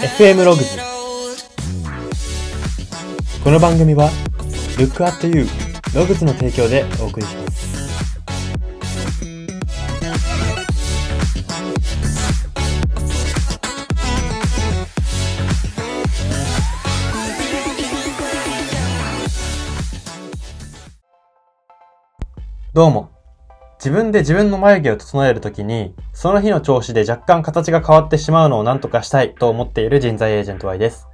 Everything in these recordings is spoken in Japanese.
FM ログズこの番組は Look at You ログズの提供でお送りします。どうも。自分で自分の眉毛を整えるときに、その日の調子で若干形が変わってしまうのを何とかしたいと思っている人材エージェント Y です。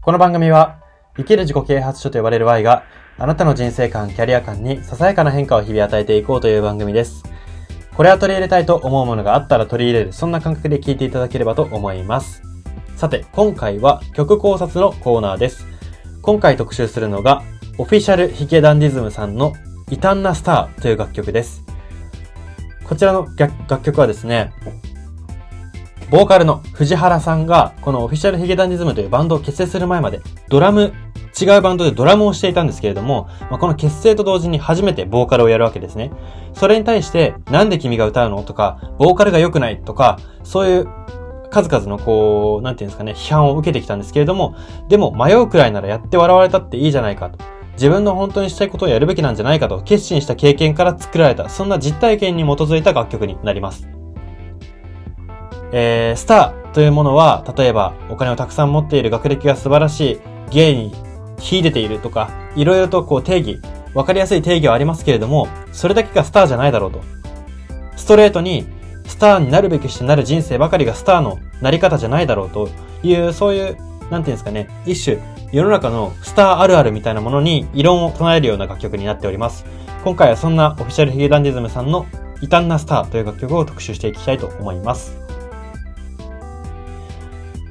この番組は、生きる自己啓発書と呼ばれる Y が、あなたの人生観、キャリア観にささやかな変化を日々与えていこうという番組です。これは取り入れたいと思うものがあったら取り入れる、そんな感覚で聞いていただければと思います。さて、今回は曲考察のコーナーです。今回特集するのが、オフィシャルヒゲダンディズムさんの異端なスターという楽曲です。こちらの楽曲はですね、ボーカルの藤原さんが、このオフィシャルヒゲダンディズムというバンドを結成する前まで、ドラム、違うバンドでドラムをしていたんですけれども、まあ、この結成と同時に初めてボーカルをやるわけですね。それに対して、なんで君が歌うのとか、ボーカルが良くないとか、そういう数々のこう、なんていうんですかね、批判を受けてきたんですけれども、でも迷うくらいならやって笑われたっていいじゃないかと。自分の本当にしたいことをやるべきなんじゃないかと決心した経験から作られた、そんな実体験に基づいた楽曲になります。えー、スターというものは、例えばお金をたくさん持っている学歴が素晴らしい、芸に秀でているとか、いろいろとこう定義、わかりやすい定義はありますけれども、それだけがスターじゃないだろうと。ストレートに、スターになるべきしてなる人生ばかりがスターのなり方じゃないだろうという、そういう、なんていうんですかね、一種、世の中のスターあるあるみたいなものに異論を唱えるような楽曲になっております。今回はそんなオフィシャルヒゲダンディズムさんの異端なスターという楽曲を特集していきたいと思います。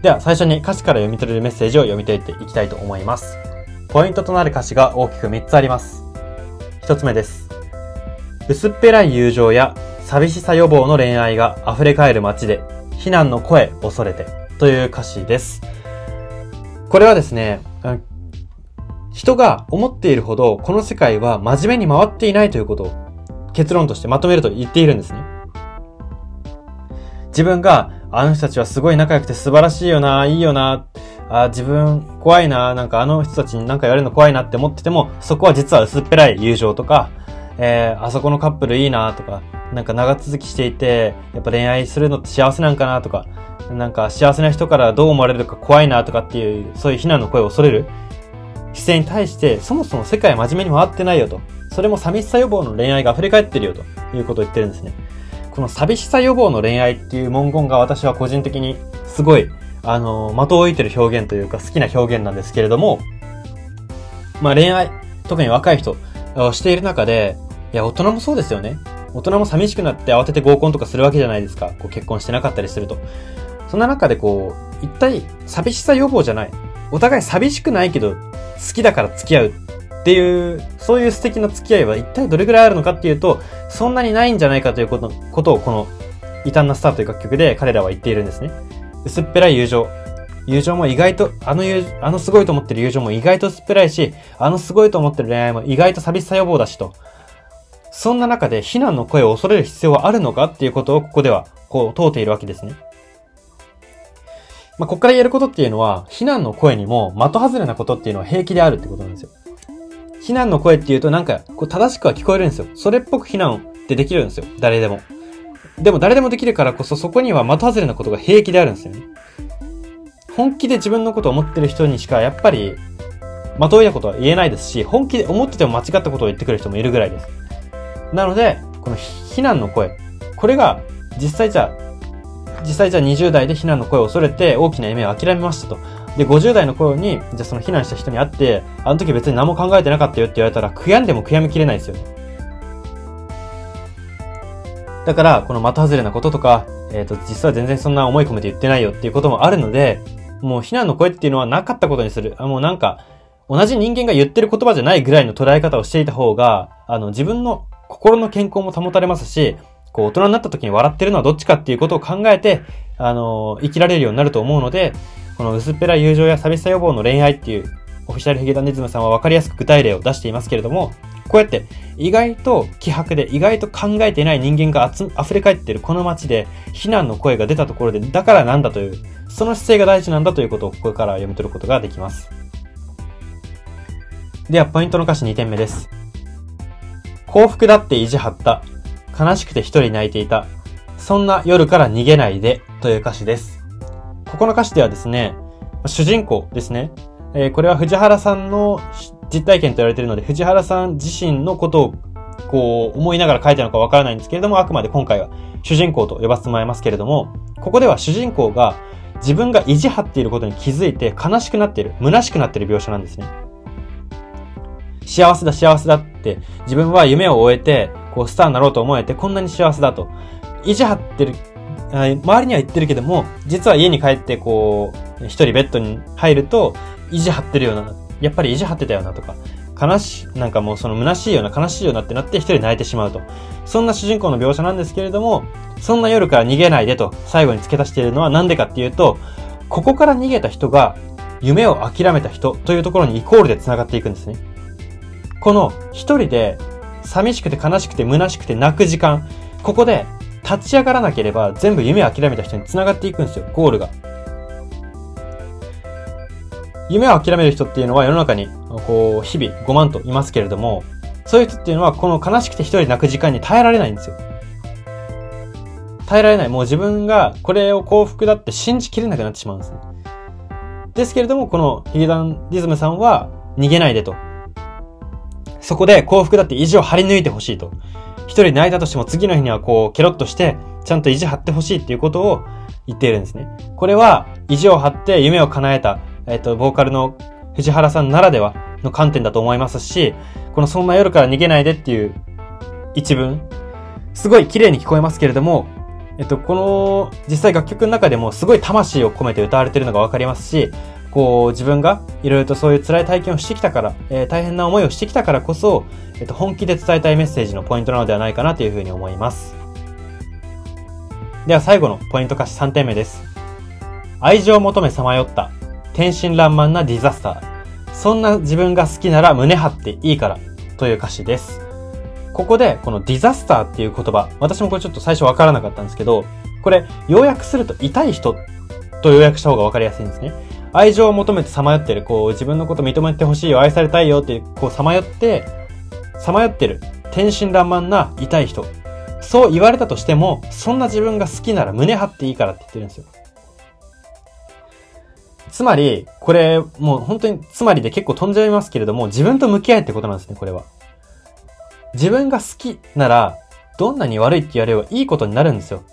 では最初に歌詞から読み取れるメッセージを読み解いていきたいと思います。ポイントとなる歌詞が大きく3つあります。1つ目です。薄っぺらい友情や寂しさ予防の恋愛が溢れ返る街で、非難の声恐れてという歌詞です。これはですね、人が思っているほどこの世界は真面目に回っていないということを結論としてまとめると言っているんですね。自分があの人たちはすごい仲良くて素晴らしいよな、いいよな、あ自分怖いな、なんかあの人たちに何か言われるの怖いなって思ってても、そこは実は薄っぺらい友情とか、えー、あそこのカップルいいなとか、なんか長続きしていて、やっぱ恋愛するのって幸せなんかなとか、なんか幸せな人からどう思われるか怖いなとかっていう、そういう非難の声を恐れる姿勢に対して、そもそも世界真面目に回ってないよと。それも寂しさ予防の恋愛が溢れ返ってるよということを言ってるんですね。この寂しさ予防の恋愛っていう文言が私は個人的にすごい、あの、的を置いてる表現というか好きな表現なんですけれども、まあ恋愛、特に若い人をしている中で、いや、大人もそうですよね。大人も寂しくなって慌てて合コンとかするわけじゃないですか。こう結婚してなかったりすると。そんな中でこう、一体寂しさ予防じゃない。お互い寂しくないけど、好きだから付き合うっていう、そういう素敵な付き合いは一体どれくらいあるのかっていうと、そんなにないんじゃないかということことをこの、異端なスターという楽曲で彼らは言っているんですね。薄っぺらい友情。友情も意外と、あの友、あのすごいと思ってる友情も意外と薄っぺらいし、あのすごいと思ってる恋愛も意外と寂しさ予防だしと。そんな中で非難の声を恐れる必要はあるのかっていうことをここでは、こう問うているわけですね。まあ、ここから言えることっていうのは、非難の声にも的外れなことっていうのは平気であるってことなんですよ。非難の声っていうとなんか、こう正しくは聞こえるんですよ。それっぽく非難ってできるんですよ。誰でも。でも誰でもできるからこそそこには的外れなことが平気であるんですよね。本気で自分のことを思ってる人にしかやっぱり、的をいたことは言えないですし、本気で思ってても間違ったことを言ってくる人もいるぐらいです。なので、この非難の声。これが実際じゃあ、実際じゃあ20代で非難の声を恐れて大きな夢を諦めましたと。で、50代の頃に、じゃあその非難した人に会って、あの時別に何も考えてなかったよって言われたら、悔やんでも悔やみきれないですよね。だから、この的外れなこととか、えっ、と、実は全然そんな思い込めて言ってないよっていうこともあるので、もう非難の声っていうのはなかったことにする。あもうなんか、同じ人間が言ってる言葉じゃないぐらいの捉え方をしていた方が、あの、自分の心の健康も保たれますし、こう、大人になった時に笑ってるのはどっちかっていうことを考えて、あの、生きられるようになると思うので、この薄っぺら友情や寂しさ予防の恋愛っていうオフィシャルヒゲダンディズムさんは分かりやすく具体例を出していますけれども、こうやって意外と希薄で意外と考えていない人間が溢れ返っているこの街で非難の声が出たところでだからなんだという、その姿勢が大事なんだということをここから読み取ることができます。では、ポイントの歌詞2点目です。幸福だって意地張った。悲しくて一人泣いていた。そんな夜から逃げないでという歌詞です。ここの歌詞ではですね、主人公ですね。えー、これは藤原さんの実体験と言われているので、藤原さん自身のことをこう思いながら書いたのかわからないんですけれども、あくまで今回は主人公と呼ばせてもらいますけれども、ここでは主人公が自分が意地張っていることに気づいて悲しくなっている、虚しくなっている描写なんですね。幸せだ幸せだって自分は夢を終えて、こうスターになろうと思えてこんなに幸せだと。意地張ってる、周りには言ってるけども、実は家に帰ってこう、一人ベッドに入ると、意地張ってるような、やっぱり意地張ってたよなとか、悲しい、なんかもうその虚しいような悲しいようなってなって一人泣いてしまうと。そんな主人公の描写なんですけれども、そんな夜から逃げないでと最後に付け足しているのはなんでかっていうと、ここから逃げた人が夢を諦めた人というところにイコールで繋がっていくんですね。この一人で寂しくて悲しくて虚しくて泣く時間、ここで立ち上がらなければ全部夢を諦めた人に繋がっていくんですよ、ゴールが。夢を諦める人っていうのは世の中に、こう、日々5万といますけれども、そういう人っていうのはこの悲しくて一人泣く時間に耐えられないんですよ。耐えられない。もう自分がこれを幸福だって信じきれなくなってしまうんですね。ですけれども、このヒゲダンディズムさんは逃げないでと。そこで幸福だって意地を張り抜いてほしいと。一人泣いたとしても次の日にはこう、ケロッとして、ちゃんと意地張ってほしいっていうことを言っているんですね。これは、意地を張って夢を叶えた、えっ、と、ボーカルの藤原さんならではの観点だと思いますし、このそんな夜から逃げないでっていう一文、すごい綺麗に聞こえますけれども、えっと、この、実際楽曲の中でもすごい魂を込めて歌われてるのがわかりますし、こう、自分がいろいろとそういう辛い体験をしてきたから、えー、大変な思いをしてきたからこそ、えっと、本気で伝えたいメッセージのポイントなのではないかなというふうに思います。では最後のポイント歌詞3点目です。愛情を求めさまよった、天真爛漫なディザスター。そんな自分が好きなら胸張っていいから、という歌詞です。ここで、このディザスターっていう言葉、私もこれちょっと最初わからなかったんですけど、これ、要約すると痛い人と要約した方がわかりやすいんですね。愛情を求めてさまよってる、こう、自分のこと認めてほしいよ、愛されたいよって、こう、さまよって、さまよってる、天真爛漫な痛い人。そう言われたとしても、そんな自分が好きなら胸張っていいからって言ってるんですよ。つまり、これ、もう本当に、つまりで結構飛んじゃいますけれども、自分と向き合えってことなんですね、これは。自分が好きなら、どんなに悪いって言われればいいことになるんですよ。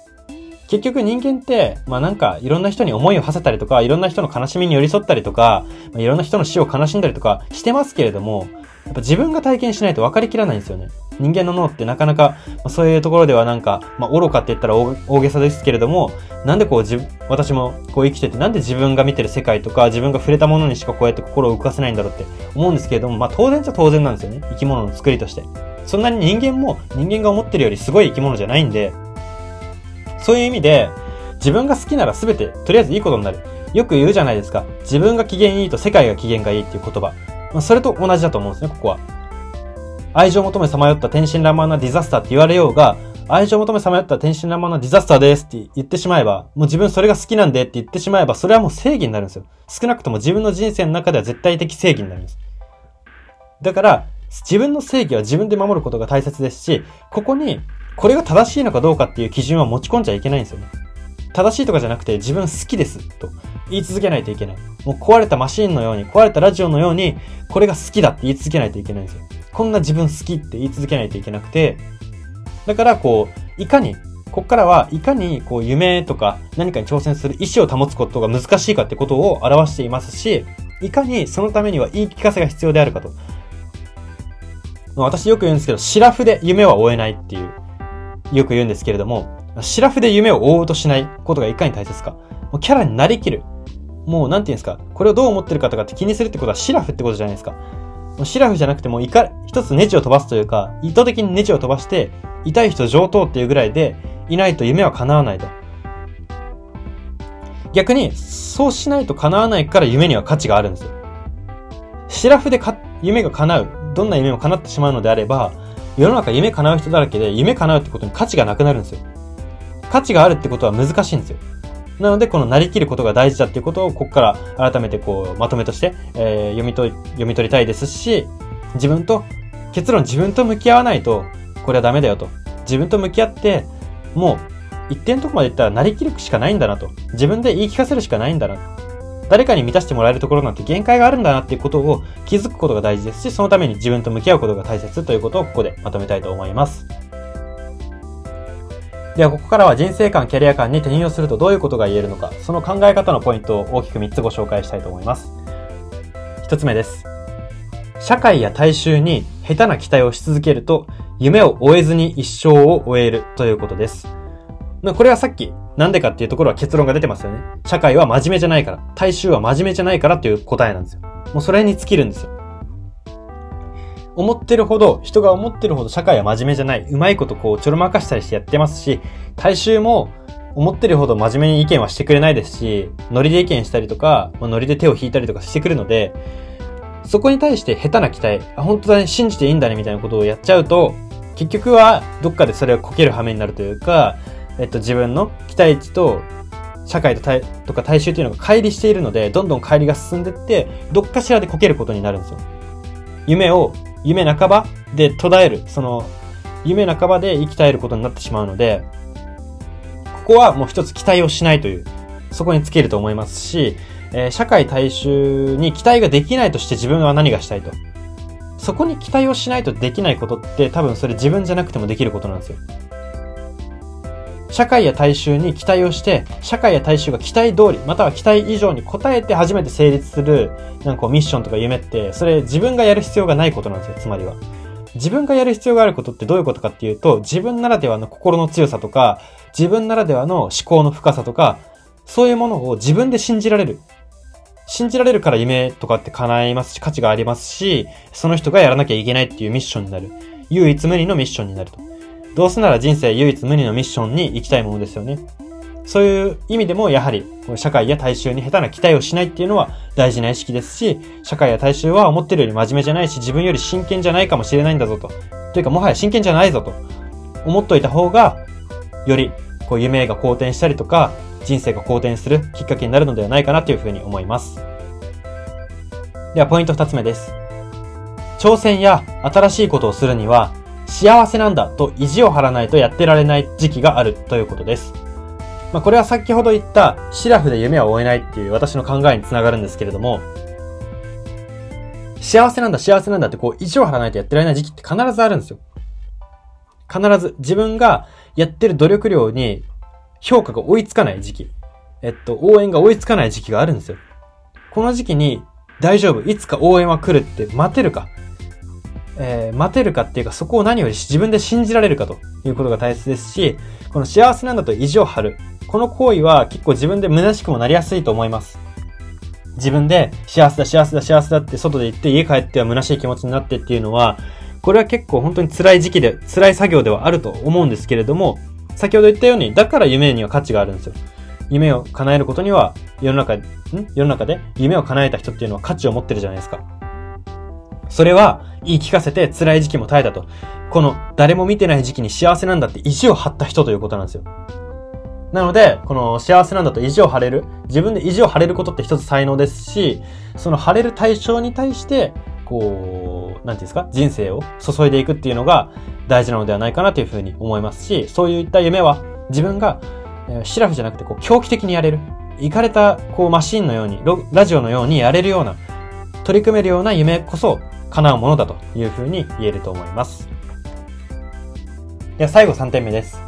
結局人間って、まあなんかいろんな人に思いを馳せたりとか、いろんな人の悲しみに寄り添ったりとか、まあ、いろんな人の死を悲しんだりとかしてますけれども、やっぱ自分が体験しないと分かりきらないんですよね。人間の脳ってなかなか、まあ、そういうところではなんか、まあ愚かって言ったら大げさですけれども、なんでこう自私もこう生きてて、なんで自分が見てる世界とか、自分が触れたものにしかこうやって心を動かせないんだろうって思うんですけれども、まあ当然じゃ当然なんですよね。生き物の作りとして。そんなに人間も人間が思ってるよりすごい生き物じゃないんで、そういう意味で、自分が好きなら全て、とりあえずいいことになる。よく言うじゃないですか。自分が機嫌いいと世界が機嫌がいいっていう言葉。まあ、それと同じだと思うんですね、ここは。愛情を求めさまよった天真爛漫なディザスターって言われようが、愛情を求めさまよった天真爛漫なディザスターですって言ってしまえば、もう自分それが好きなんでって言ってしまえば、それはもう正義になるんですよ。少なくとも自分の人生の中では絶対的正義になるんです。だから、自分の正義は自分で守ることが大切ですし、ここに、これが正しいのかどうかっていう基準は持ち込んじゃいけないんですよね。正しいとかじゃなくて自分好きですと言い続けないといけない。もう壊れたマシンのように、壊れたラジオのように、これが好きだって言い続けないといけないんですよ。こんな自分好きって言い続けないといけなくて、だからこう、いかに、こっからはいかにこう夢とか何かに挑戦する意志を保つことが難しいかってことを表していますし、いかにそのためには言い聞かせが必要であるかと。私よく言うんですけど、シラフで夢は追えないっていう、よく言うんですけれども、シラフで夢を追おうとしないことがいかに大切か。もうキャラになりきる。もう、なんて言うんですか。これをどう思ってるかとかって気にするってことはシラフってことじゃないですか。もうシラフじゃなくてもいか、一つネジを飛ばすというか、意図的にネジを飛ばして、痛い人上等っていうぐらいで、いないと夢は叶わないと。逆に、そうしないと叶わないから夢には価値があるんですよ。シラフでか、夢が叶う、どんな夢も叶ってしまうのであれば、世の中夢叶う人だらけで、夢叶うってことに価値がなくなるんですよ。価値があるってことは難しいんですよ。なので、このなりきることが大事だっていうことを、ここから改めてこう、まとめとして、えー、読み取り、読み取りたいですし、自分と、結論自分と向き合わないと、これはダメだよと。自分と向き合って、もう、一点とこまで言ったらなりきるしかないんだなと。自分で言い聞かせるしかないんだな。誰かに満たしてもらえるところなんて限界があるんだなっていうことを気づくことが大事ですし、そのために自分と向き合うことが大切ということをここでまとめたいと思います。では、ここからは人生観、キャリア観に転用するとどういうことが言えるのか、その考え方のポイントを大きく3つご紹介したいと思います。1つ目です。社会や大衆に下手な期待をし続けると、夢を終えずに一生を終えるということです。これはさっき、なんでかっていうところは結論が出てますよね。社会は真面目じゃないから、大衆は真面目じゃないからっていう答えなんですよ。もうそれに尽きるんですよ。思ってるほど、人が思ってるほど社会は真面目じゃない。うまいことこうちょろまかしたりしてやってますし、大衆も思ってるほど真面目に意見はしてくれないですし、ノリで意見したりとか、まあ、ノリで手を引いたりとかしてくるので、そこに対して下手な期待、あ、本当だね、信じていいんだね、みたいなことをやっちゃうと、結局はどっかでそれをこける羽目になるというか、えっと、自分の期待値と社会ととか大衆というのが乖離しているので、どんどん乖離が進んでって、どっかしらでこけることになるんですよ。夢を夢半ばで途絶える、その、夢半ばで生き絶えることになってしまうので、ここはもう一つ期待をしないという、そこにつけると思いますし、えー、社会大衆に期待ができないとして自分は何がしたいと。そこに期待をしないとできないことって多分それ自分じゃなくてもできることなんですよ。社会や大衆に期待をして、社会や大衆が期待通り、または期待以上に応えて初めて成立する、なんかこうミッションとか夢って、それ自分がやる必要がないことなんですよ、つまりは。自分がやる必要があることってどういうことかっていうと、自分ならではの心の強さとか、自分ならではの思考の深さとか、そういうものを自分で信じられる。信じられるから夢とかって叶いますし、価値がありますし、その人がやらなきゃいけないっていうミッションになる。唯一無二のミッションになると。どうせなら人生唯一無二のミッションに行きたいものですよね。そういう意味でも、やはり、社会や大衆に下手な期待をしないっていうのは大事な意識ですし、社会や大衆は思ってるより真面目じゃないし、自分より真剣じゃないかもしれないんだぞと。というか、もはや真剣じゃないぞと。思っといた方が、より、こう、夢が好転したりとか、人生が好転するきっかけになるのではないかなというふうに思います。では、ポイント二つ目です。挑戦や新しいことをするには、幸せなんだと意地を張らないとやってられない時期があるということです。まあ、これは先ほど言ったシラフで夢は追えないっていう私の考えにつながるんですけれども、幸せなんだ、幸せなんだってこう意地を張らないとやってられない時期って必ずあるんですよ。必ず自分がやってる努力量に評価が追いつかない時期。えっと、応援が追いつかない時期があるんですよ。この時期に大丈夫、いつか応援は来るって待てるか。えー、待てるかっていうか、そこを何より自分で信じられるかということが大切ですし、この幸せなんだと意地を張る。この行為は結構自分で虚しくもなりやすいと思います。自分で幸せだ、幸せだ、幸せだって外で行って家帰っては虚しい気持ちになってっていうのは、これは結構本当に辛い時期で、辛い作業ではあると思うんですけれども、先ほど言ったように、だから夢には価値があるんですよ。夢を叶えることには、世の中、ん？世の中で夢を叶えた人っていうのは価値を持ってるじゃないですか。それは言い聞かせて辛い時期も耐えたと。この誰も見てない時期に幸せなんだって意地を張った人ということなんですよ。なので、この幸せなんだと意地を張れる、自分で意地を張れることって一つ才能ですし、その張れる対象に対して、こう、なんていうんですか、人生を注いでいくっていうのが大事なのではないかなというふうに思いますし、そういった夢は自分が、えー、シラフじゃなくてこう狂気的にやれる。行かれたこうマシンのように、ラジオのようにやれるような、取り組めるような夢こそ叶うものだというふうに言えると思います。では最後3点目です。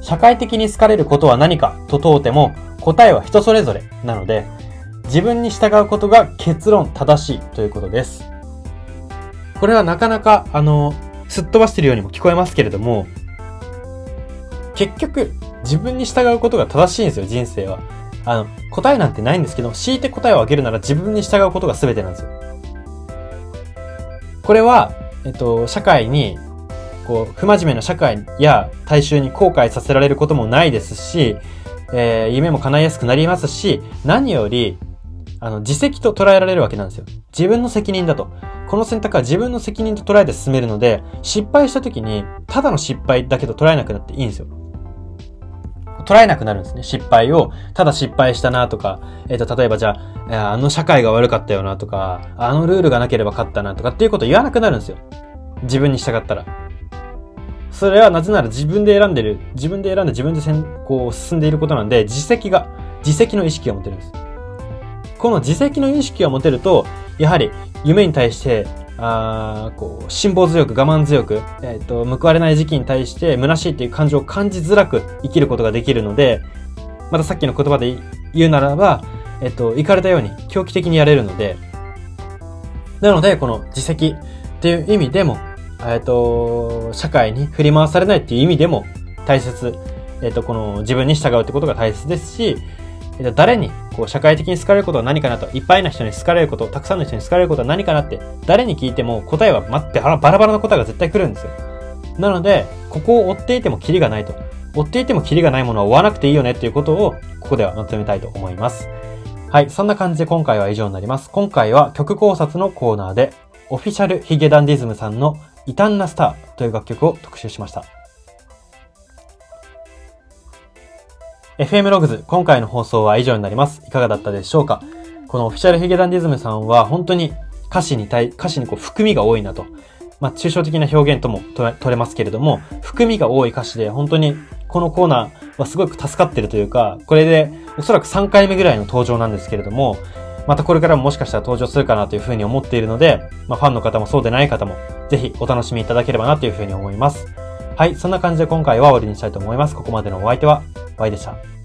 社会的に好かれることは何かと問うても答えは人それぞれなので自分に従うことが結論正しいということです。これはなかなかあの、すっ飛ばしてるようにも聞こえますけれども結局自分に従うことが正しいんですよ、人生は。あの、答えなんてないんですけど、強いて答えをあげるなら自分に従うことが全てなんですよ。これは、えっと、社会に、こう、不真面目な社会や大衆に後悔させられることもないですし、えー、夢も叶いやすくなりますし、何より、あの、自責と捉えられるわけなんですよ。自分の責任だと。この選択は自分の責任と捉えて進めるので、失敗した時に、ただの失敗だけど捉えなくなっていいんですよ。捉えなくなるんですね。失敗を、ただ失敗したなとか、えっ、ー、と、例えばじゃあ、あの社会が悪かったよなとか、あのルールがなければ勝ったなとかっていうことを言わなくなるんですよ。自分に従ったら。それはなぜなら自分で選んでる、自分で選んで自分で先こう進んでいることなんで、自責が、自責の意識が持てるんです。この自責の意識が持てると、やはり夢に対して、あこう、辛抱強く我慢強く、えっ、ー、と、報われない時期に対して虚しいっていう感情を感じづらく生きることができるので、またさっきの言葉で言うならば、えっ、ー、と、行かれたように狂気的にやれるので、なので、この自責っていう意味でも、えっ、と、社会に振り回されないっていう意味でも大切。えっ、と、この自分に従うってことが大切ですし、えっ、と、誰に、こう、社会的に好かれることは何かなと、いっぱいの人に好かれること、たくさんの人に好かれることは何かなって、誰に聞いても答えは待って、バラバラの答えが絶対来るんですよ。なので、ここを追っていてもキリがないと。追っていてもキリがないものは追わなくていいよねっていうことを、ここではまとめたいと思います。はい、そんな感じで今回は以上になります。今回は曲考察のコーナーで、オフィシャルヒゲダンディズムさんの異端なスターという楽曲を特集しました。FM ログズ、今回の放送は以上になります。いかがだったでしょうか？このオフィシャルヒゲダンディズムさんは本当に歌詞に対、歌詞にこう含みが多いなと。まあ、抽象的な表現とも取れますけれども、含みが多い歌詞で本当にこのコーナーはすごく助かってるというか、これでおそらく3回目ぐらいの登場なんですけれども、またこれからももしかしたら登場するかなというふうに思っているので、まあ、ファンの方もそうでない方も、ぜひお楽しみいただければなというふうに思います。はい、そんな感じで今回は終わりにしたいと思います。ここまでのお相手は、Y でした。